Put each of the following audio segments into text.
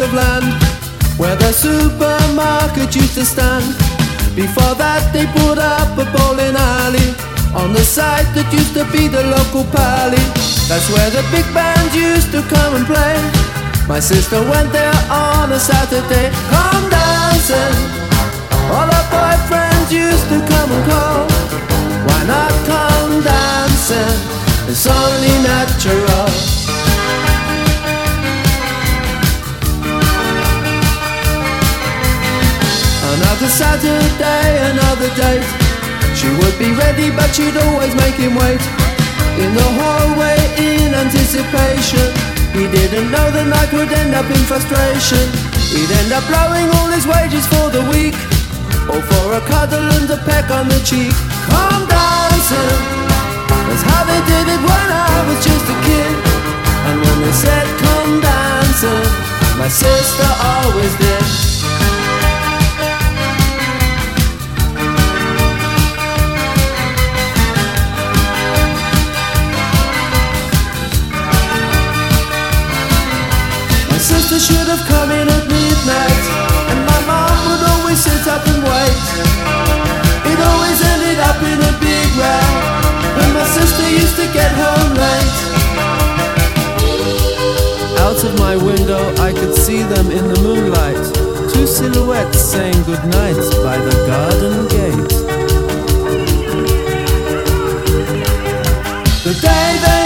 of land where the supermarket used to stand. Before that, they put up a bowling alley on the site that used to be the local pally. That's where the big bands used to come and play. My sister went there on a Saturday, come dancing. All her boyfriends used to come and call. Why not come dancing? It's only natural. Another Saturday, another date. She would be ready, but she'd always make him wait. In the hallway, in anticipation. He didn't know the night would end up in frustration. He'd end up blowing all his wages for the week. Or for a cuddle and a peck on the cheek. Come dancing. That's how they did it when I was just a kid. And when they said come dancing, my sister always did. Sister should have come in at midnight. And my mom would always sit up and wait. It always ended up in a big row. When my sister used to get home late. Out of my window I could see them in the moonlight. Two silhouettes saying goodnight by the garden gate. The day they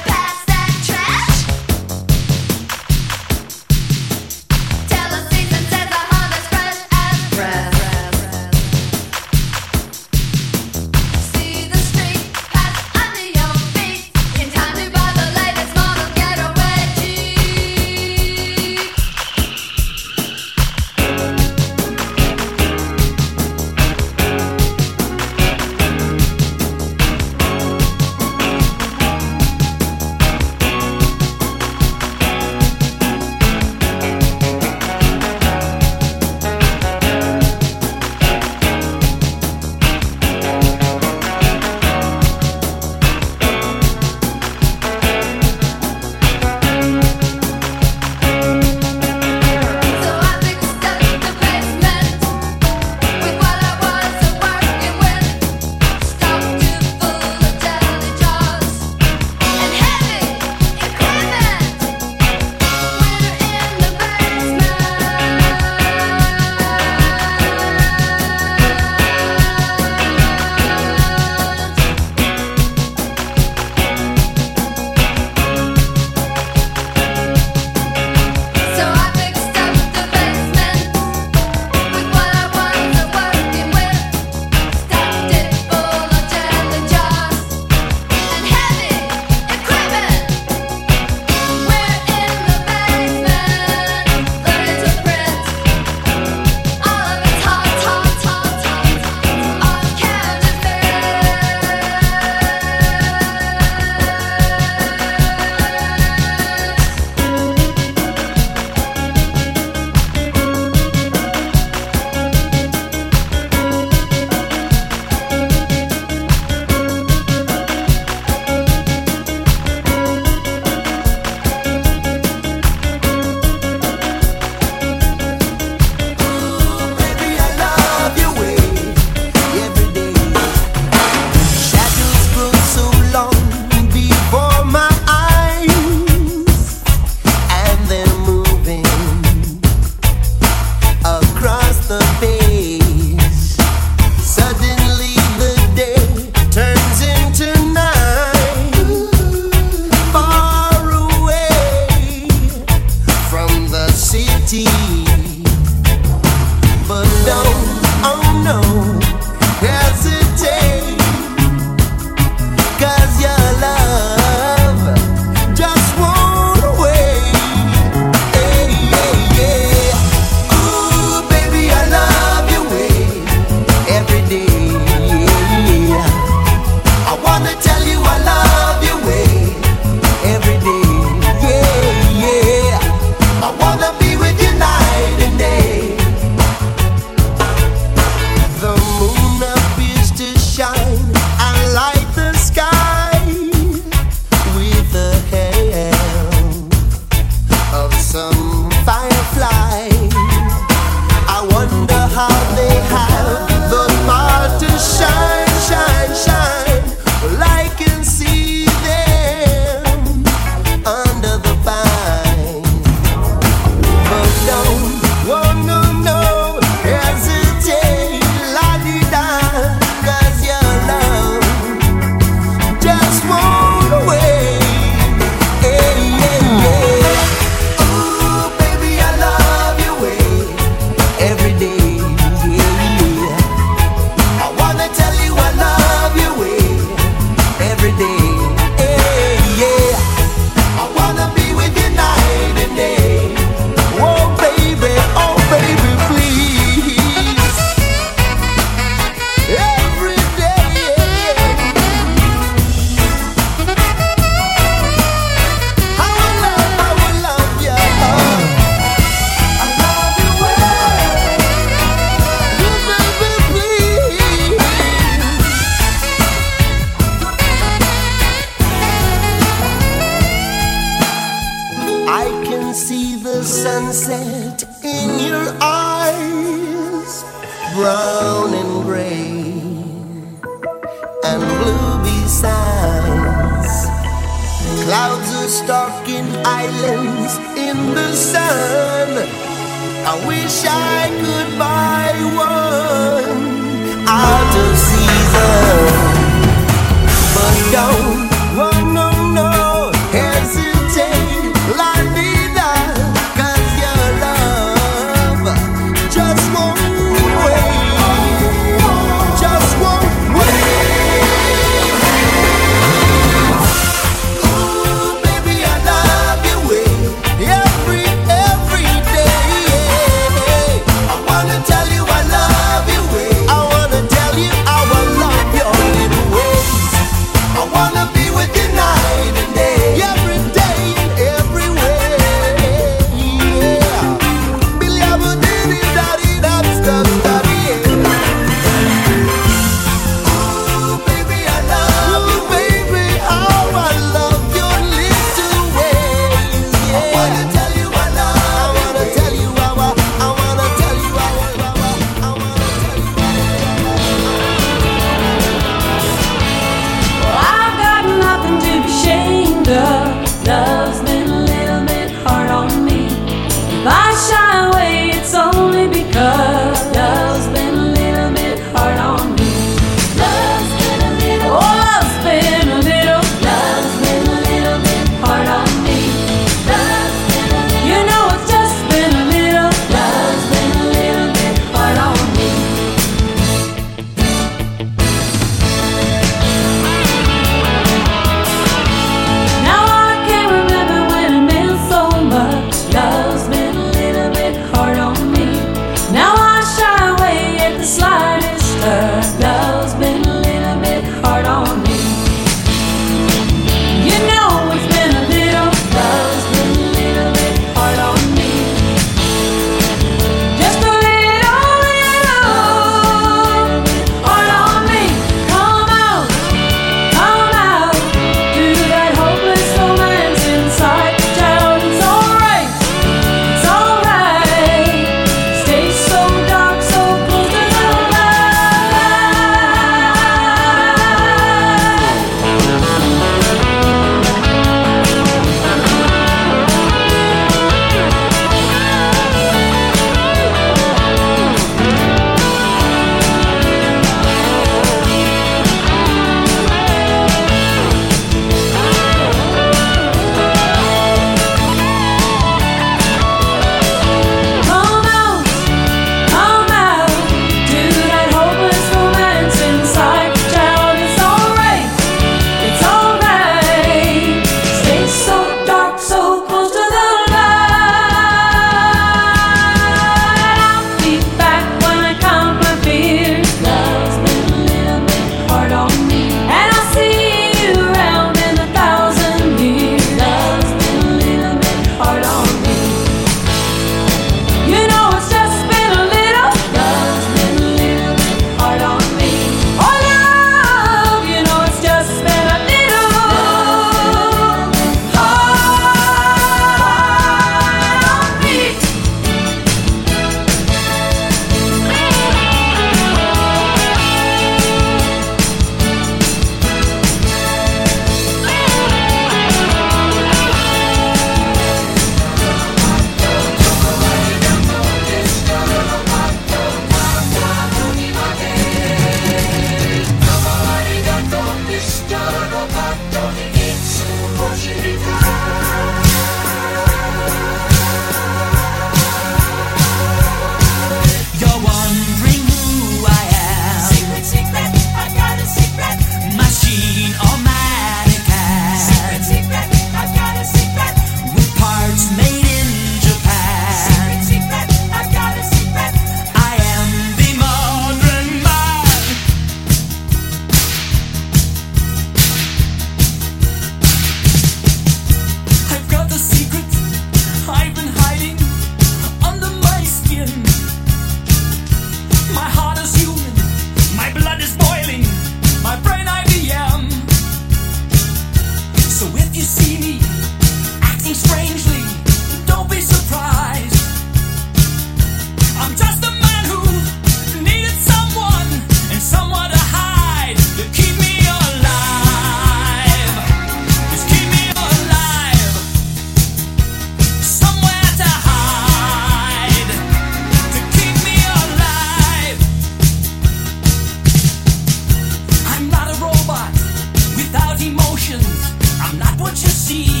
see.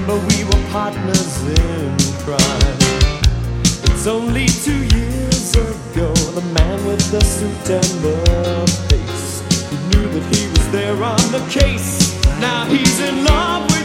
remember we were partners in crime. It's only two years ago, the man with the suit and the face. He knew that he was there on the case. Now he's in love with.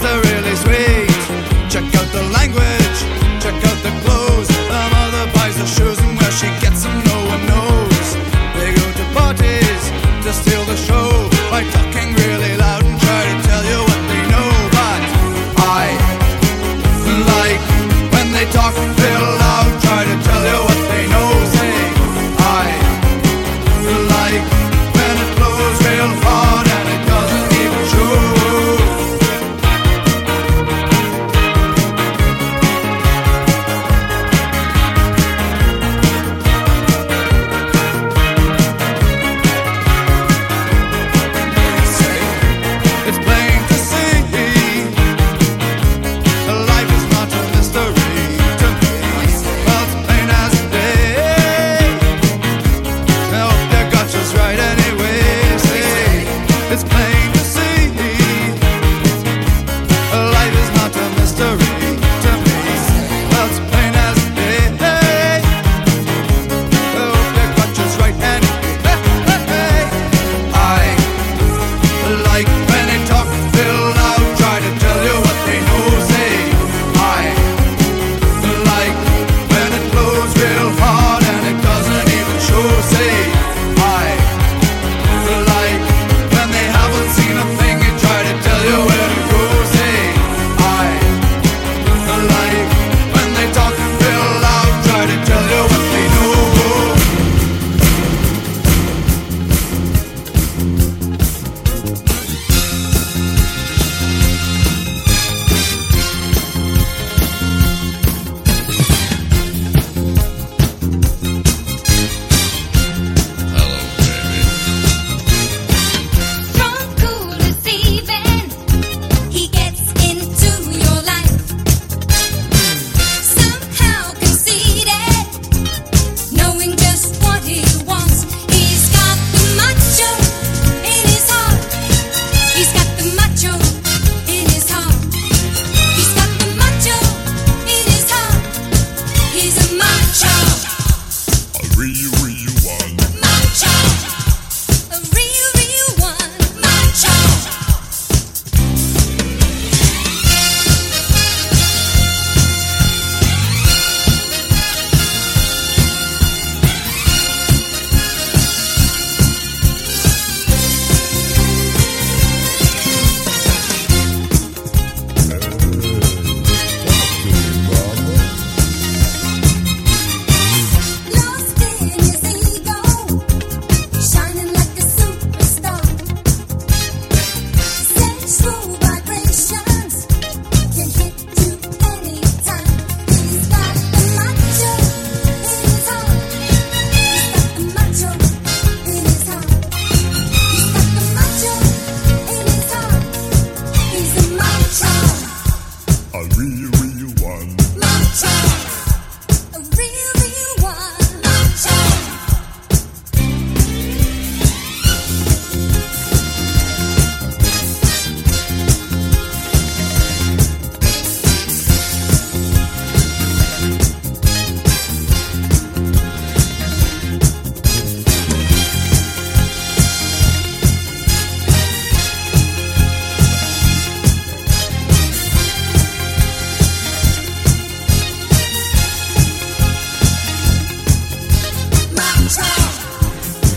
The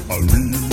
Arena.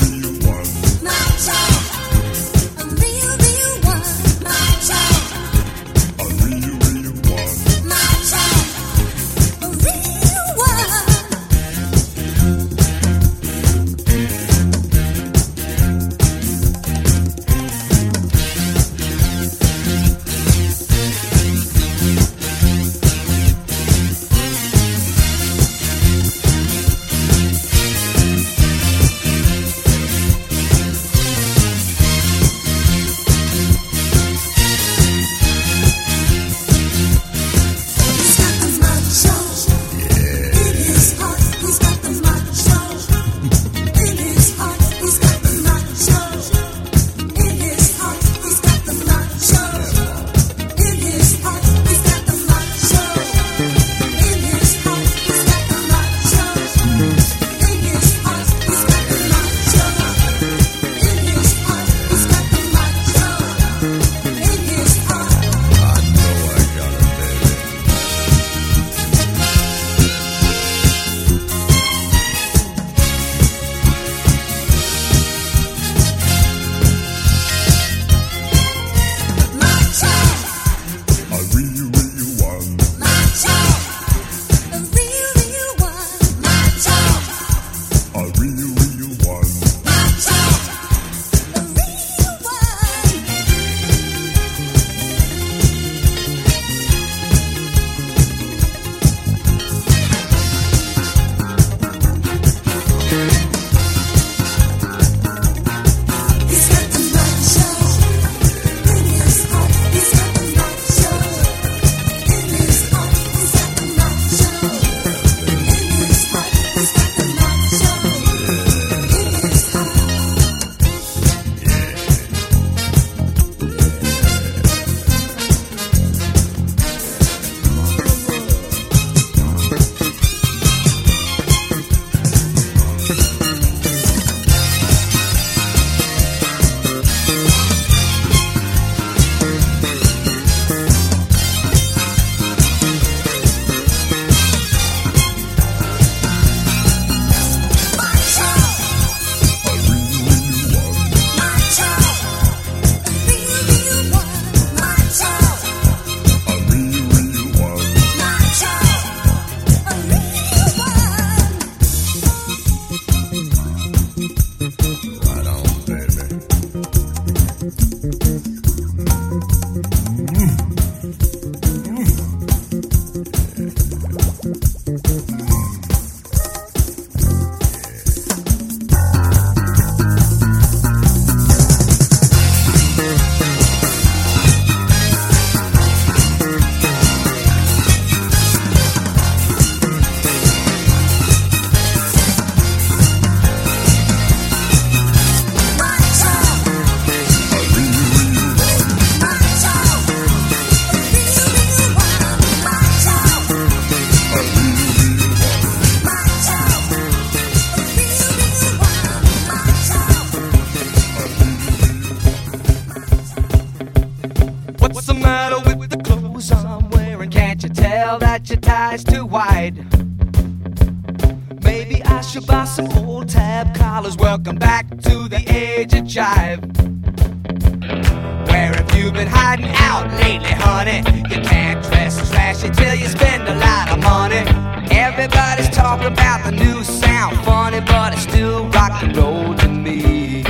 Where have you been hiding out lately, honey? You can't dress as flashy till you spend a lot of money. Everybody's talking about the new sound, funny, but it's still rock and roll to me.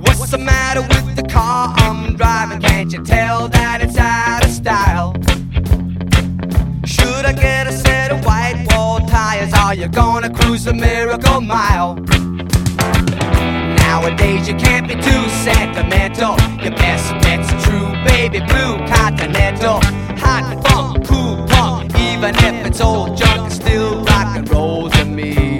What's the matter with the car I'm driving? Can't you tell that it's out of style? Should I get a set of white wall tires? Are you gonna cruise the miracle mile? Nowadays you can't be too sentimental. Your best bet's true baby blue continental. Hot funk, cool punk, even if it's old junk, it's still rock and roll to me.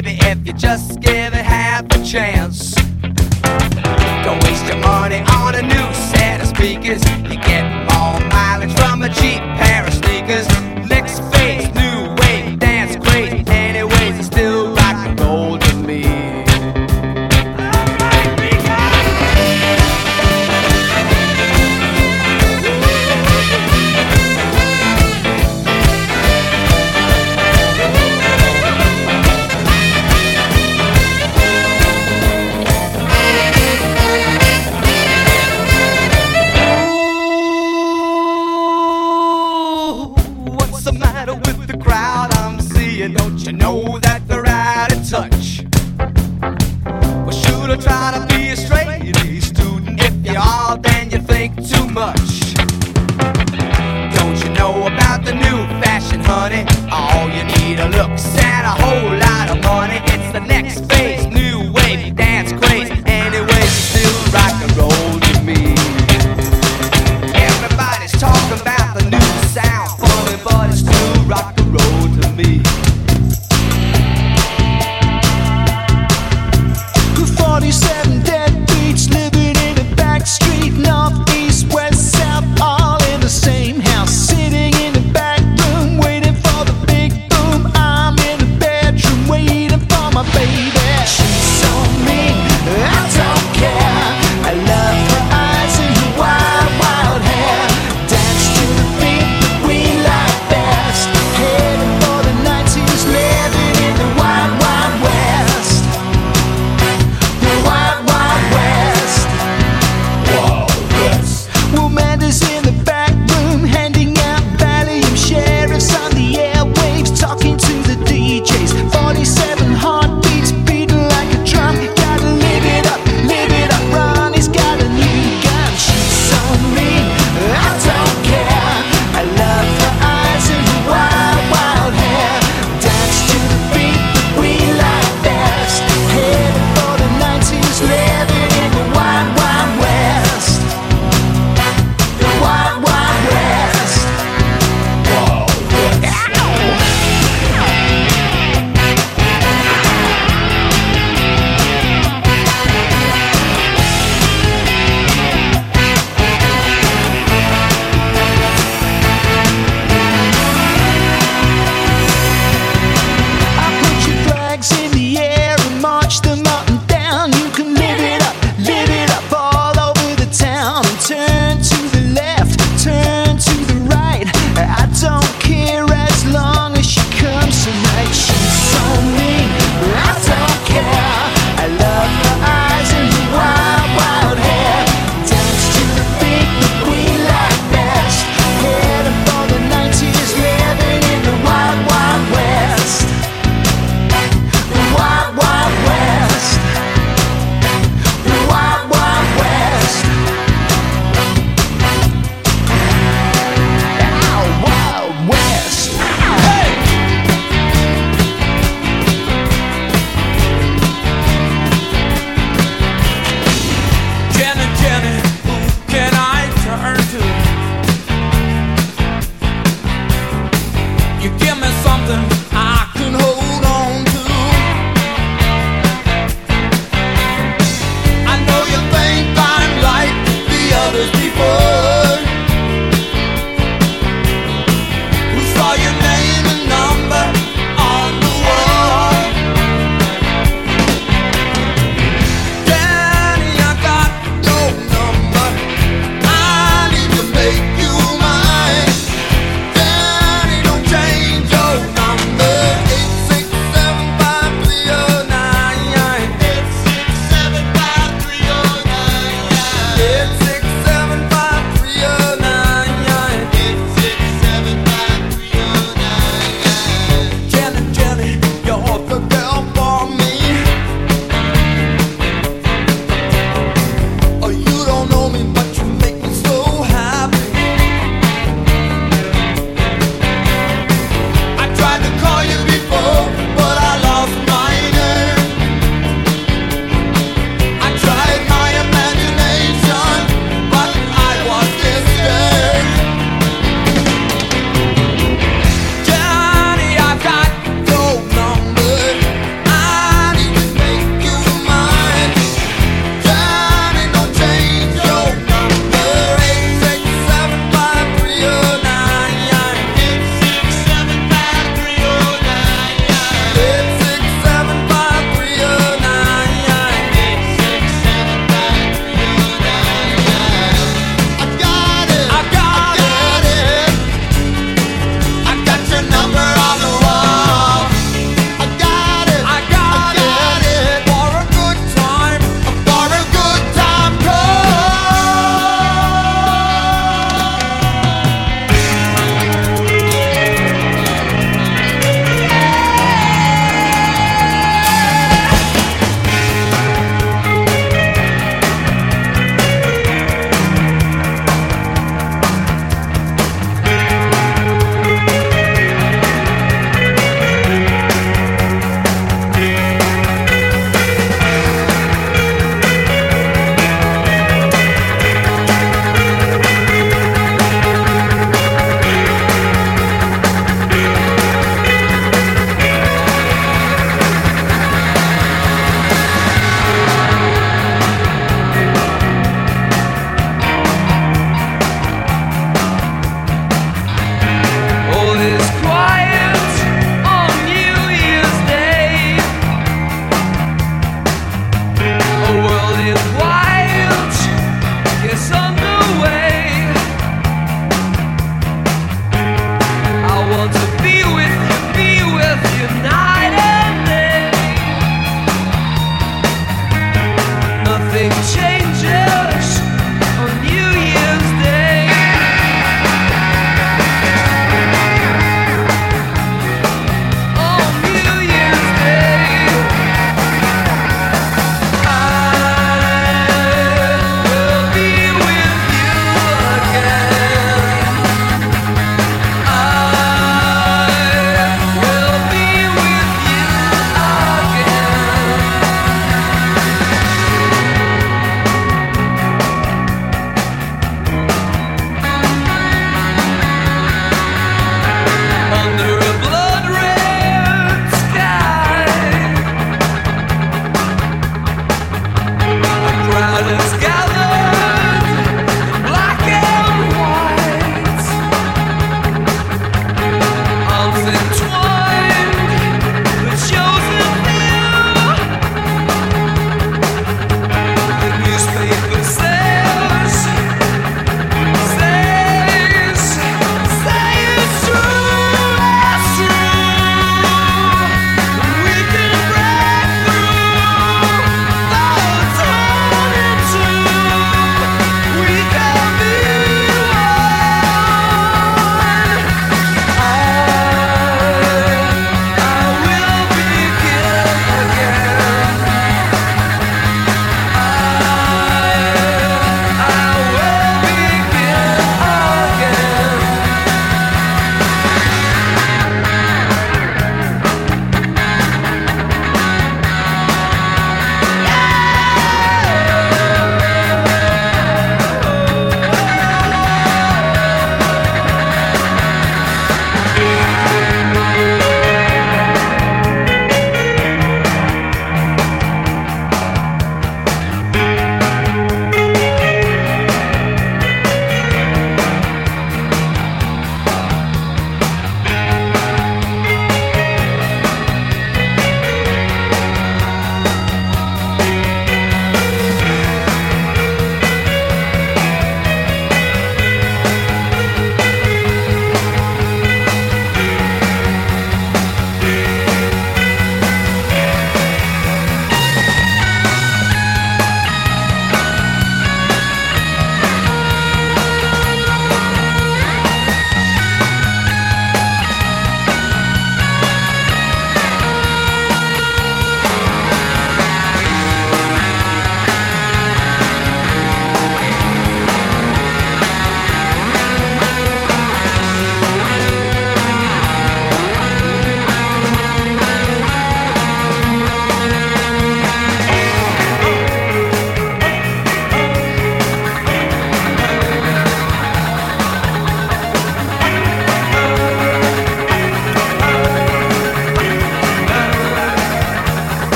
Baby, if you just give it half a chance. Don't waste your money on a new set of speakers. With the crowd I'm seeing? Don't you know that they're out of touch? Well, should I try to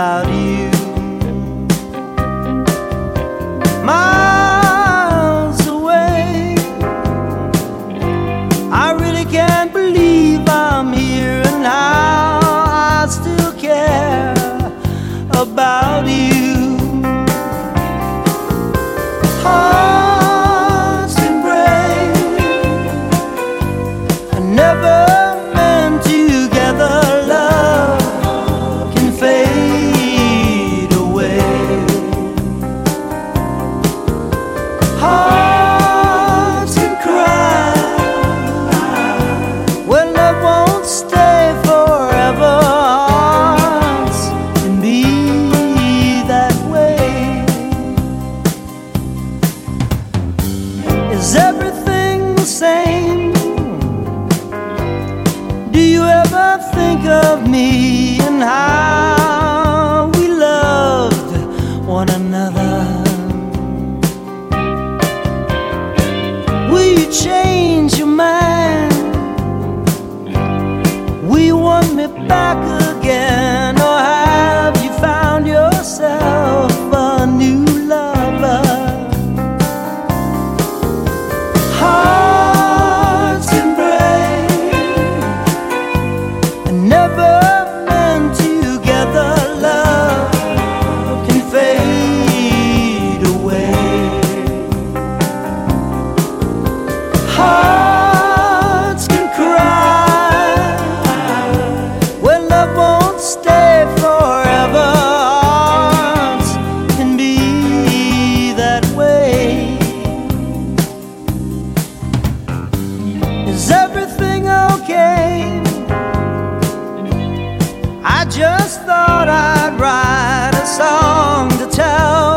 without you. Is everything okay? I just thought I'd write a song to tell.